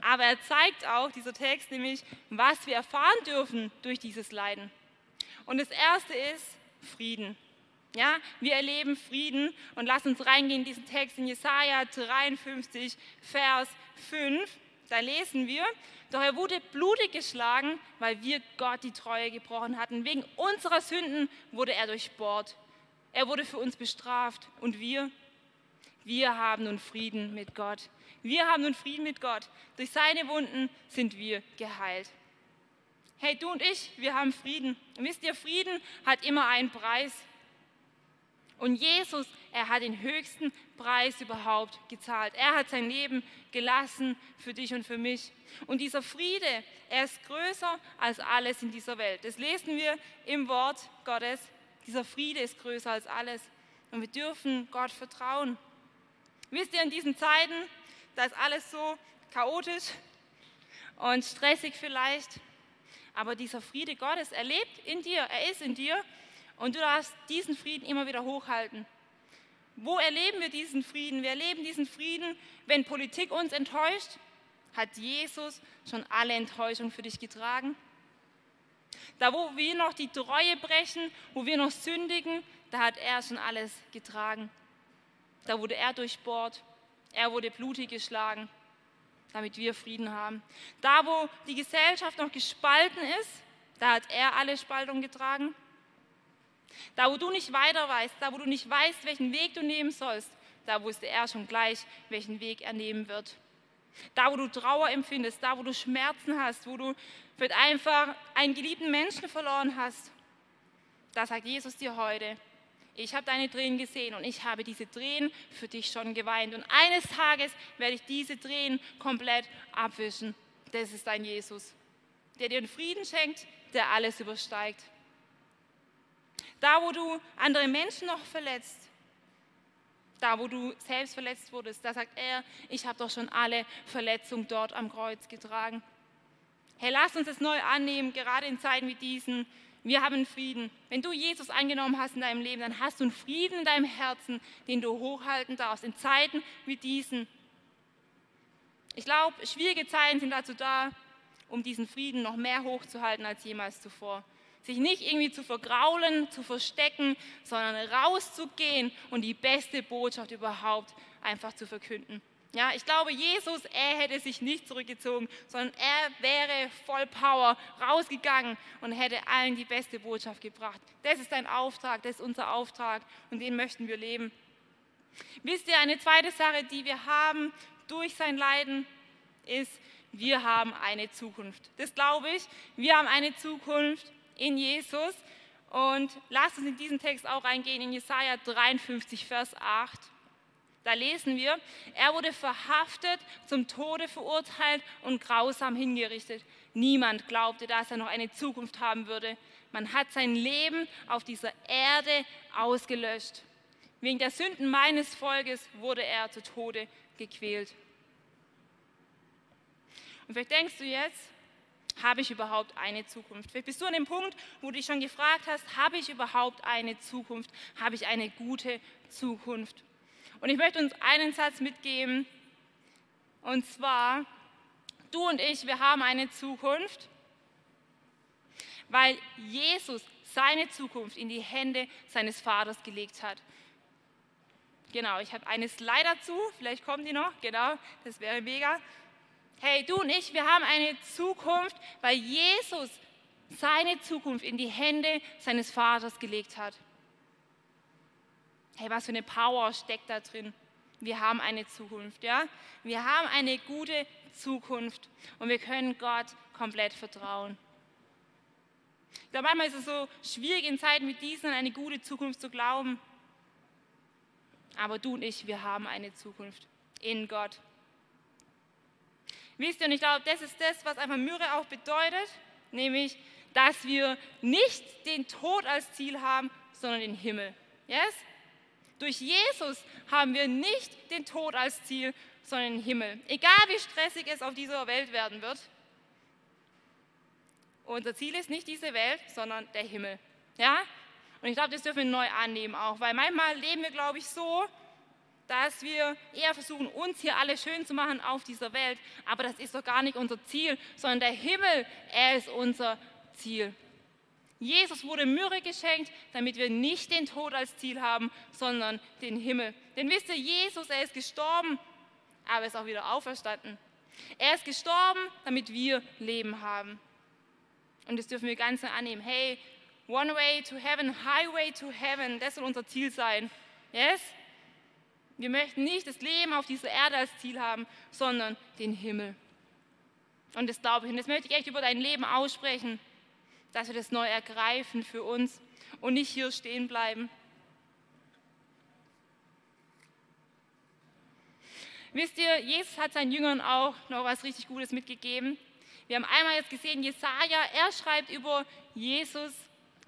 Speaker 1: Aber er zeigt auch, dieser Text, nämlich, was wir erfahren dürfen durch dieses Leiden. Und das erste ist Frieden. Ja, wir erleben Frieden und lass uns reingehen in diesen Text in Jesaja 53, Vers 5. Da lesen wir, doch er wurde blutig geschlagen, weil wir Gott die Treue gebrochen hatten. Wegen unserer Sünden wurde er durchbohrt. Er wurde für uns bestraft und wir, wir haben nun Frieden mit Gott. Wir haben nun Frieden mit Gott. Durch seine Wunden sind wir geheilt. Hey, du und ich, wir haben Frieden. Und wisst ihr, Frieden hat immer einen Preis. Und Jesus, er hat den höchsten Preis überhaupt gezahlt. Er hat sein Leben gelassen für dich und für mich. Und dieser Friede, er ist größer als alles in dieser Welt. Das lesen wir im Wort Gottes. Dieser Friede ist größer als alles. Und wir dürfen Gott vertrauen. Wisst ihr, in diesen Zeiten, da ist alles so chaotisch und stressig vielleicht. Aber dieser Friede Gottes, er lebt in dir, er ist in dir und du darfst diesen Frieden immer wieder hochhalten. Wo erleben wir diesen Frieden? Wir erleben diesen Frieden, wenn Politik uns enttäuscht. Hat Jesus schon alle Enttäuschung für dich getragen? Da, wo wir noch die Treue brechen, wo wir noch sündigen, da hat er schon alles getragen. Da wurde er durchbohrt, er wurde blutig geschlagen, damit wir Frieden haben. Da, wo die Gesellschaft noch gespalten ist, da hat er alle Spaltung getragen. Da, wo du nicht weiter weißt, da, wo du nicht weißt, welchen Weg du nehmen sollst, da wusste er schon gleich, welchen Weg er nehmen wird. Da, wo du Trauer empfindest, da, wo du Schmerzen hast, wo du vielleicht einfach einen geliebten Menschen verloren hast, da sagt Jesus dir heute, ich habe deine Tränen gesehen und ich habe diese Tränen für dich schon geweint. Und eines Tages werde ich diese Tränen komplett abwischen. Das ist dein Jesus, der dir den Frieden schenkt, der alles übersteigt. Da, wo du andere Menschen noch verletzt, da, wo du selbst verletzt wurdest, da sagt er, ich habe doch schon alle Verletzungen dort am Kreuz getragen. Hey, lass uns es neu annehmen, gerade in Zeiten wie diesen. Wir haben Frieden. Wenn du Jesus angenommen hast in deinem Leben, dann hast du einen Frieden in deinem Herzen, den du hochhalten darfst, in Zeiten wie diesen. Ich glaube, schwierige Zeiten sind dazu da, um diesen Frieden noch mehr hochzuhalten als jemals zuvor sich nicht irgendwie zu vergraulen, zu verstecken, sondern rauszugehen und die beste Botschaft überhaupt einfach zu verkünden. Ja, ich glaube, Jesus, er hätte sich nicht zurückgezogen, sondern er wäre voll Power rausgegangen und hätte allen die beste Botschaft gebracht. Das ist dein Auftrag, das ist unser Auftrag und den möchten wir leben. Wisst ihr, eine zweite Sache, die wir haben durch sein Leiden, ist, wir haben eine Zukunft. Das glaube ich. Wir haben eine Zukunft in Jesus. Und lasst uns in diesen Text auch reingehen, in Jesaja 53, Vers 8. Da lesen wir, er wurde verhaftet, zum Tode verurteilt und grausam hingerichtet. Niemand glaubte, dass er noch eine Zukunft haben würde. Man hat sein Leben auf dieser Erde ausgelöscht. Wegen der Sünden meines Volkes wurde er zu Tode gequält. Und vielleicht denkst du jetzt, habe ich überhaupt eine Zukunft? Vielleicht bist du an dem Punkt, wo du dich schon gefragt hast, habe ich überhaupt eine Zukunft? Habe ich eine gute Zukunft? Und ich möchte uns einen Satz mitgeben, und zwar, du und ich, wir haben eine Zukunft, weil Jesus seine Zukunft in die Hände seines Vaters gelegt hat. Genau, ich habe eine Slide dazu, vielleicht kommt die noch, genau, das wäre mega. Hey, du und ich, wir haben eine Zukunft, weil Jesus seine Zukunft in die Hände seines Vaters gelegt hat. Hey, was für eine Power steckt da drin? Wir haben eine Zukunft, ja? Wir haben eine gute Zukunft und wir können Gott komplett vertrauen. Ich glaube, manchmal ist es so schwierig in Zeiten wie diesen an eine gute Zukunft zu glauben. Aber du und ich, wir haben eine Zukunft in Gott. Wisst ihr, und ich glaube, das ist das, was einfach Myrrhe auch bedeutet, nämlich, dass wir nicht den Tod als Ziel haben, sondern den Himmel. Yes? Durch Jesus haben wir nicht den Tod als Ziel, sondern den Himmel. Egal wie stressig es auf dieser Welt werden wird. Unser Ziel ist nicht diese Welt, sondern der Himmel. Ja? Und ich glaube, das dürfen wir neu annehmen auch, weil manchmal leben wir, glaube ich, so, dass wir eher versuchen, uns hier alle schön zu machen auf dieser Welt. Aber das ist doch gar nicht unser Ziel, sondern der Himmel, er ist unser Ziel. Jesus wurde Myrrhe geschenkt, damit wir nicht den Tod als Ziel haben, sondern den Himmel. Denn wisst ihr, Jesus, er ist gestorben, aber er ist auch wieder auferstanden. Er ist gestorben, damit wir Leben haben. Und das dürfen wir ganz annehmen. Hey, one way to heaven, highway to heaven, das soll unser Ziel sein. Yes? Wir möchten nicht das Leben auf dieser Erde als Ziel haben, sondern den Himmel. Und das glaube ich. Und das möchte ich echt über dein Leben aussprechen dass wir das neu ergreifen für uns und nicht hier stehen bleiben. Wisst ihr, Jesus hat seinen Jüngern auch noch was richtig Gutes mitgegeben. Wir haben einmal jetzt gesehen, Jesaja, er schreibt über Jesus,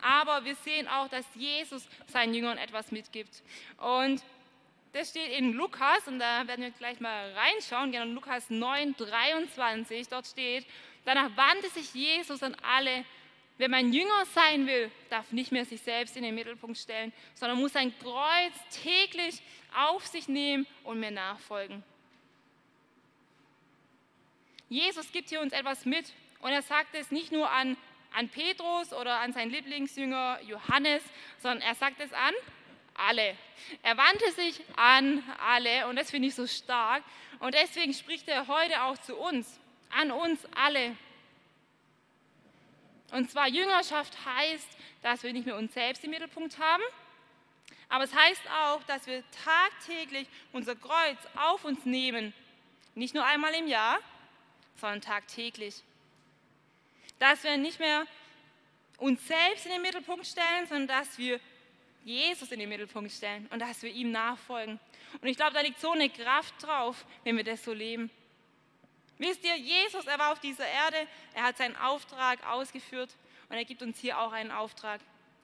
Speaker 1: aber wir sehen auch, dass Jesus seinen Jüngern etwas mitgibt. Und das steht in Lukas, und da werden wir gleich mal reinschauen, genau Lukas 9, 23, dort steht, danach wandte sich Jesus an alle Wer mein Jünger sein will, darf nicht mehr sich selbst in den Mittelpunkt stellen, sondern muss sein Kreuz täglich auf sich nehmen und mir nachfolgen. Jesus gibt hier uns etwas mit und er sagt es nicht nur an, an Petrus oder an seinen Lieblingsjünger Johannes, sondern er sagt es an alle. Er wandte sich an alle und das finde ich so stark und deswegen spricht er heute auch zu uns, an uns alle. Und zwar Jüngerschaft heißt, dass wir nicht mehr uns selbst im Mittelpunkt haben, aber es heißt auch, dass wir tagtäglich unser Kreuz auf uns nehmen. Nicht nur einmal im Jahr, sondern tagtäglich. Dass wir nicht mehr uns selbst in den Mittelpunkt stellen, sondern dass wir Jesus in den Mittelpunkt stellen und dass wir ihm nachfolgen. Und ich glaube, da liegt so eine Kraft drauf, wenn wir das so leben. Wisst ihr, Jesus, er war auf dieser Erde, er hat seinen Auftrag ausgeführt und er gibt uns hier auch einen Auftrag.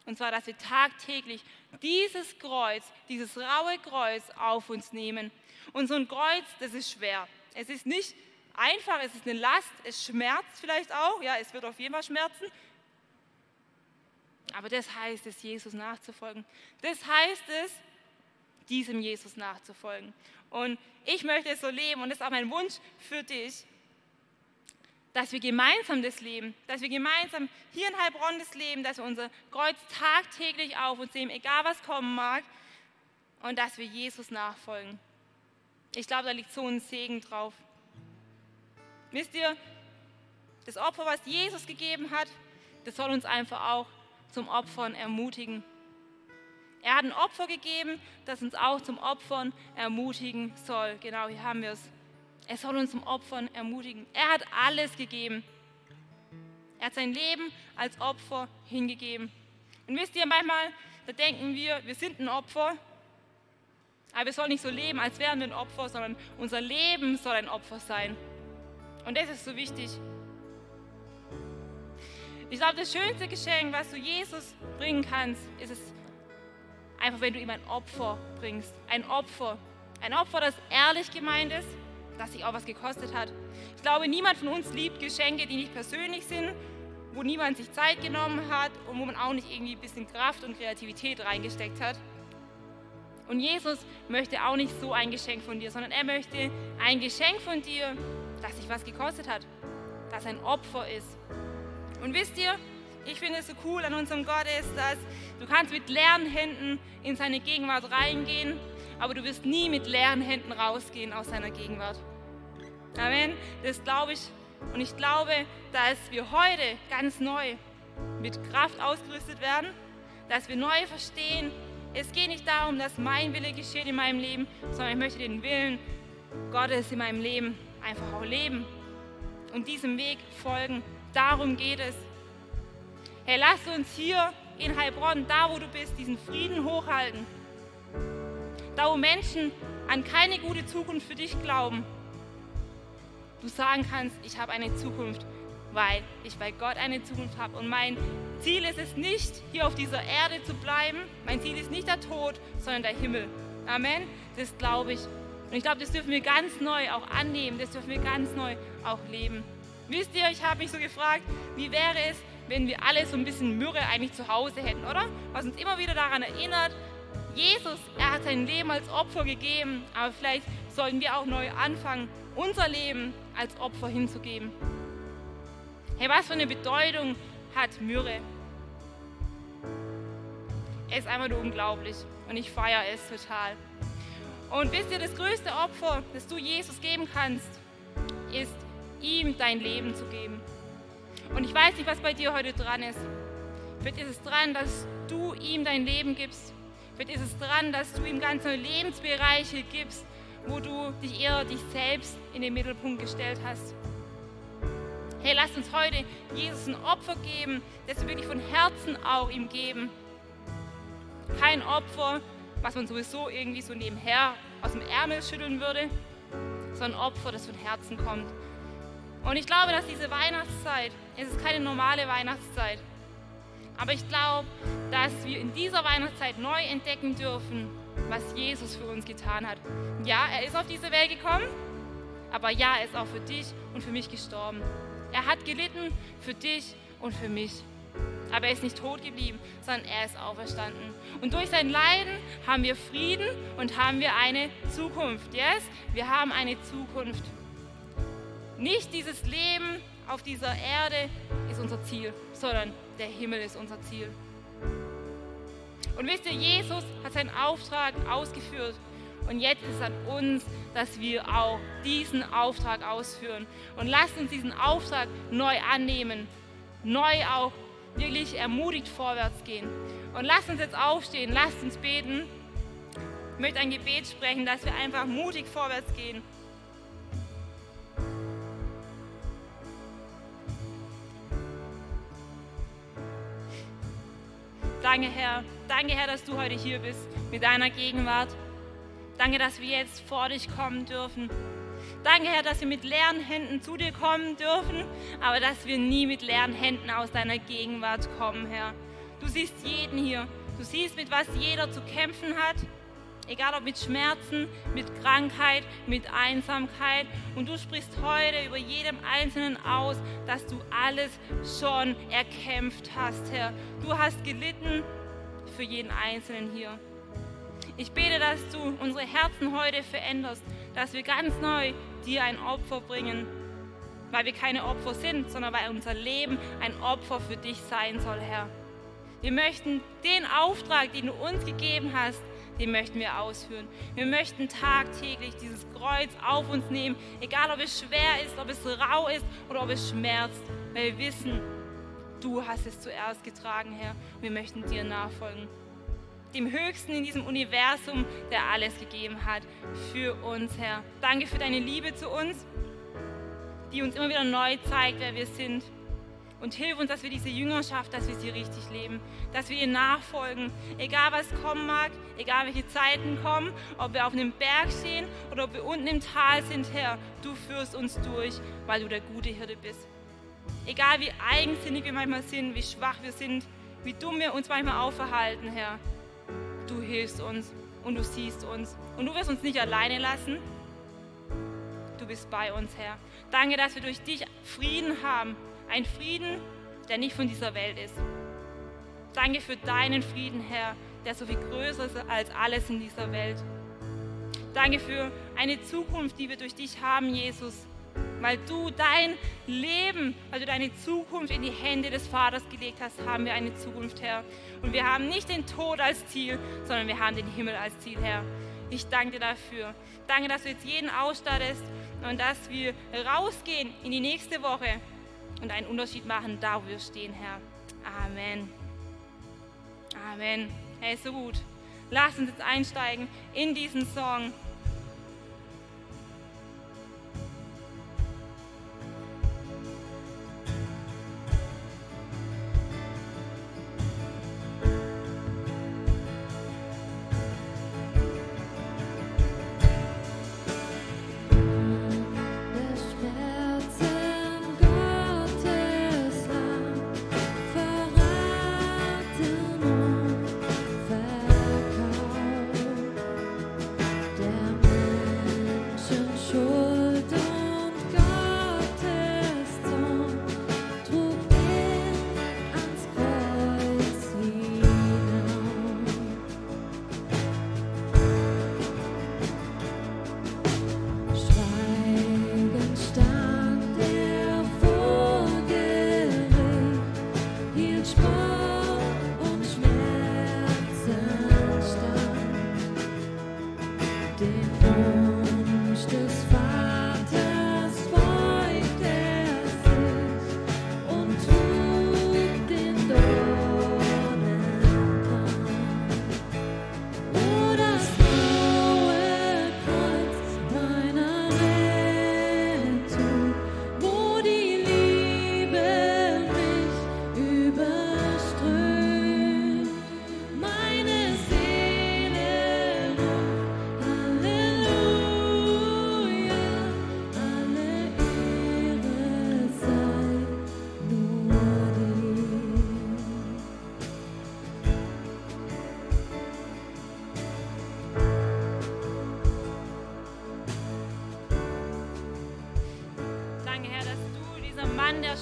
Speaker 1: Und zwar, dass wir tagtäglich dieses Kreuz, dieses raue Kreuz auf uns nehmen. Und so ein Kreuz, das ist schwer. Es ist nicht einfach, es ist eine Last, es schmerzt vielleicht auch, ja, es wird auf jeden Fall schmerzen. Aber das heißt es, Jesus nachzufolgen. Das heißt es, diesem Jesus nachzufolgen. Und ich möchte es so leben und das ist auch mein Wunsch für dich, dass wir gemeinsam das leben, dass wir gemeinsam hier in Heilbronn das leben, dass wir unser Kreuz tagtäglich auf uns nehmen, egal was kommen mag, und dass wir Jesus nachfolgen. Ich glaube, da liegt so ein Segen drauf. Wisst ihr, das Opfer, was Jesus gegeben hat, das soll uns einfach auch zum Opfern ermutigen. Er hat ein Opfer gegeben, das uns auch zum Opfern ermutigen soll. Genau, hier haben wir es. Er soll uns zum Opfern ermutigen. Er hat alles gegeben. Er hat sein Leben als Opfer hingegeben. Und wisst ihr, manchmal, da denken wir, wir sind ein Opfer, aber wir sollen nicht so leben, als wären wir ein Opfer, sondern unser Leben soll ein Opfer sein. Und das ist so wichtig. Ich glaube, das schönste Geschenk, was du Jesus bringen kannst, ist es, einfach wenn du ihm ein Opfer bringst. Ein Opfer. Ein Opfer, das ehrlich gemeint ist, das sich auch was gekostet hat. Ich glaube, niemand von uns liebt Geschenke, die nicht persönlich sind, wo niemand sich Zeit genommen hat und wo man auch nicht irgendwie ein bisschen Kraft und Kreativität reingesteckt hat. Und Jesus möchte auch nicht so ein Geschenk von dir, sondern er möchte ein Geschenk von dir, das sich was gekostet hat, das ein Opfer ist. Und wisst ihr, ich finde es so cool an unserem Gott ist, dass du kannst mit leeren Händen in seine Gegenwart reingehen, aber du wirst nie mit leeren Händen rausgehen aus seiner Gegenwart. Amen. Das glaube ich. Und ich glaube, dass wir heute ganz neu mit Kraft ausgerüstet werden, dass wir neu verstehen, es geht nicht darum, dass mein Wille geschieht in meinem Leben, sondern ich möchte den Willen Gottes in meinem Leben einfach auch leben und diesem Weg folgen. Darum geht es. Hey, lass uns hier in Heilbronn, da wo du bist, diesen Frieden hochhalten. Da wo Menschen an keine gute Zukunft für dich glauben, du sagen kannst, ich habe eine Zukunft weil ich bei Gott eine Zukunft habe. Und mein Ziel ist es nicht, hier auf dieser Erde zu bleiben. Mein Ziel ist nicht der Tod, sondern der Himmel. Amen. Das glaube ich. Und ich glaube, das dürfen wir ganz neu auch annehmen. Das dürfen wir ganz neu auch leben. Wisst ihr, ich habe mich so gefragt, wie wäre es, wenn wir alle so ein bisschen Myrrhe eigentlich zu Hause hätten, oder? Was uns immer wieder daran erinnert, Jesus, er hat sein Leben als Opfer gegeben, aber vielleicht sollten wir auch neu anfangen, unser Leben als Opfer hinzugeben. Hey, was für eine Bedeutung hat Myrrhe? Es ist einfach nur unglaublich und ich feiere es total. Und wisst ihr, das größte Opfer, das du Jesus geben kannst, ist ihm dein Leben zu geben. Und ich weiß nicht, was bei dir heute dran ist. Vielleicht ist es dran, dass du ihm dein Leben gibst. Vielleicht ist es dran, dass du ihm ganze Lebensbereiche gibst, wo du dich eher dich selbst in den Mittelpunkt gestellt hast. Hey, lasst uns heute Jesus ein Opfer geben, das wir wirklich von Herzen auch ihm geben. Kein Opfer, was man sowieso irgendwie so nebenher aus dem Ärmel schütteln würde, sondern Opfer, das von Herzen kommt. Und ich glaube, dass diese Weihnachtszeit, es ist keine normale Weihnachtszeit, aber ich glaube, dass wir in dieser Weihnachtszeit neu entdecken dürfen, was Jesus für uns getan hat. Ja, er ist auf diese Welt gekommen, aber ja, er ist auch für dich und für mich gestorben. Er hat gelitten für dich und für mich. Aber er ist nicht tot geblieben, sondern er ist auferstanden. Und durch sein Leiden haben wir Frieden und haben wir eine Zukunft. Yes? Wir haben eine Zukunft. Nicht dieses Leben auf dieser Erde ist unser Ziel, sondern der Himmel ist unser Ziel. Und wisst ihr, Jesus hat seinen Auftrag ausgeführt und jetzt ist es an uns, dass wir auch diesen Auftrag ausführen. Und lasst uns diesen Auftrag neu annehmen, neu auch wirklich ermutigt vorwärts gehen. Und lasst uns jetzt aufstehen, lasst uns beten. Ich möchte ein Gebet sprechen, dass wir einfach mutig vorwärts gehen. Danke, Herr. Danke, Herr, dass du heute hier bist mit deiner Gegenwart. Danke, dass wir jetzt vor dich kommen dürfen. Danke, Herr, dass wir mit leeren Händen zu dir kommen dürfen, aber dass wir nie mit leeren Händen aus deiner Gegenwart kommen, Herr. Du siehst jeden hier. Du siehst, mit was jeder zu kämpfen hat. Egal ob mit Schmerzen, mit Krankheit, mit Einsamkeit. Und du sprichst heute über jedem Einzelnen aus, dass du alles schon erkämpft hast, Herr. Du hast gelitten für jeden Einzelnen hier. Ich bete, dass du unsere Herzen heute veränderst, dass wir ganz neu dir ein Opfer bringen, weil wir keine Opfer sind, sondern weil unser Leben ein Opfer für dich sein soll, Herr. Wir möchten den Auftrag, den du uns gegeben hast, den möchten wir ausführen. Wir möchten tagtäglich dieses Kreuz auf uns nehmen, egal ob es schwer ist, ob es rau ist oder ob es schmerzt, weil wir wissen, du hast es zuerst getragen, Herr. Wir möchten dir nachfolgen dem Höchsten in diesem Universum, der alles gegeben hat für uns, Herr. Danke für deine Liebe zu uns, die uns immer wieder neu zeigt, wer wir sind. Und hilf uns, dass wir diese Jüngerschaft, dass wir sie richtig leben, dass wir ihr nachfolgen, egal was kommen mag, egal welche Zeiten kommen, ob wir auf einem Berg stehen oder ob wir unten im Tal sind, Herr, du führst uns durch, weil du der gute Hirte bist. Egal wie eigensinnig wir manchmal sind, wie schwach wir sind, wie dumm wir uns manchmal aufverhalten, Herr, du hilfst uns und du siehst uns. Und du wirst uns nicht alleine lassen. Du bist bei uns, Herr. Danke, dass wir durch dich Frieden haben. Ein Frieden, der nicht von dieser Welt ist. Danke für deinen Frieden, Herr, der so viel größer ist als alles in dieser Welt. Danke für eine Zukunft, die wir durch dich haben, Jesus. Weil du dein Leben, weil du deine Zukunft in die Hände des Vaters gelegt hast, haben wir eine Zukunft, Herr. Und wir haben nicht den Tod als Ziel, sondern wir haben den Himmel als Ziel, Herr. Ich danke dir dafür. Danke, dass du jetzt jeden ausstattest und dass wir rausgehen in die nächste Woche und einen Unterschied machen, da wo wir stehen, Herr. Amen. Amen. Hey, so gut. Lass uns jetzt einsteigen in diesen Song.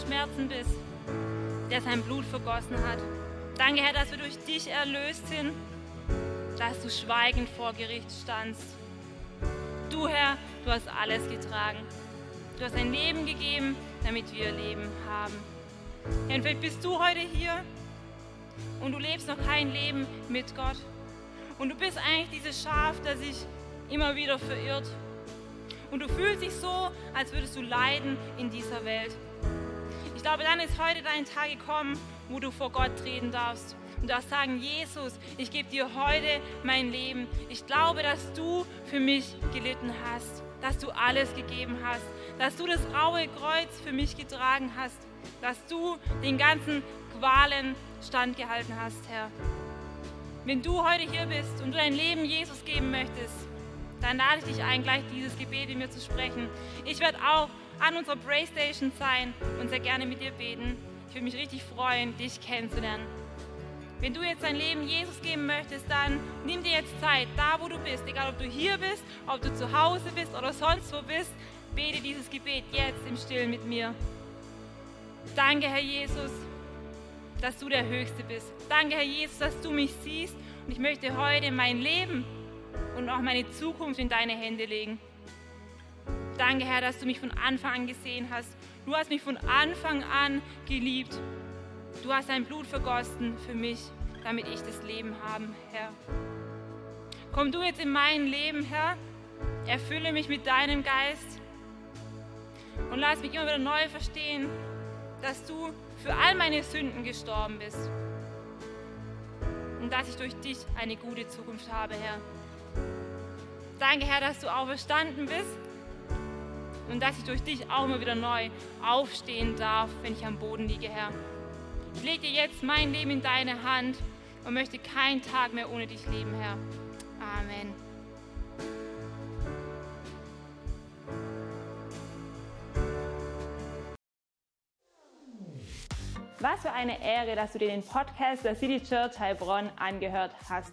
Speaker 1: Schmerzen bist, der sein Blut vergossen hat. Danke, Herr, dass wir durch dich erlöst sind, dass du schweigend vor Gericht standst. Du, Herr, du hast alles getragen. Du hast dein Leben gegeben, damit wir Leben haben. Herr, vielleicht bist du heute hier und du lebst noch kein Leben mit Gott. Und du bist eigentlich dieses Schaf, das sich immer wieder verirrt. Und du fühlst dich so, als würdest du leiden in dieser Welt. Ich glaube, dann ist heute dein Tag gekommen, wo du vor Gott treten darfst und darfst sagen, Jesus, ich gebe dir heute mein Leben. Ich glaube, dass du für mich gelitten hast, dass du alles gegeben hast, dass du das raue Kreuz für mich getragen hast, dass du den ganzen Qualen standgehalten hast, Herr. Wenn du heute hier bist und du dein Leben Jesus geben möchtest, dann lade ich dich ein, gleich dieses Gebet in mir zu sprechen. Ich werde auch an unserer Braystation sein und sehr gerne mit dir beten. Ich würde mich richtig freuen, dich kennenzulernen. Wenn du jetzt dein Leben Jesus geben möchtest, dann nimm dir jetzt Zeit, da wo du bist, egal ob du hier bist, ob du zu Hause bist oder sonst wo bist, bete dieses Gebet jetzt im Stillen mit mir. Danke, Herr Jesus, dass du der Höchste bist. Danke, Herr Jesus, dass du mich siehst und ich möchte heute mein Leben und auch meine Zukunft in deine Hände legen. Danke, Herr, dass du mich von Anfang an gesehen hast. Du hast mich von Anfang an geliebt. Du hast dein Blut vergossen für mich, damit ich das Leben haben, Herr. Komm du jetzt in mein Leben, Herr. Erfülle mich mit deinem Geist und lass mich immer wieder neu verstehen, dass du für all meine Sünden gestorben bist und dass ich durch dich eine gute Zukunft habe, Herr. Danke, Herr, dass du auferstanden bist und dass ich durch dich auch immer wieder neu aufstehen darf, wenn ich am Boden liege, Herr. Ich lege dir jetzt mein Leben in deine Hand und möchte keinen Tag mehr ohne dich leben, Herr. Amen.
Speaker 3: Was für eine Ehre, dass du dir den Podcast der City Church Heilbronn angehört hast.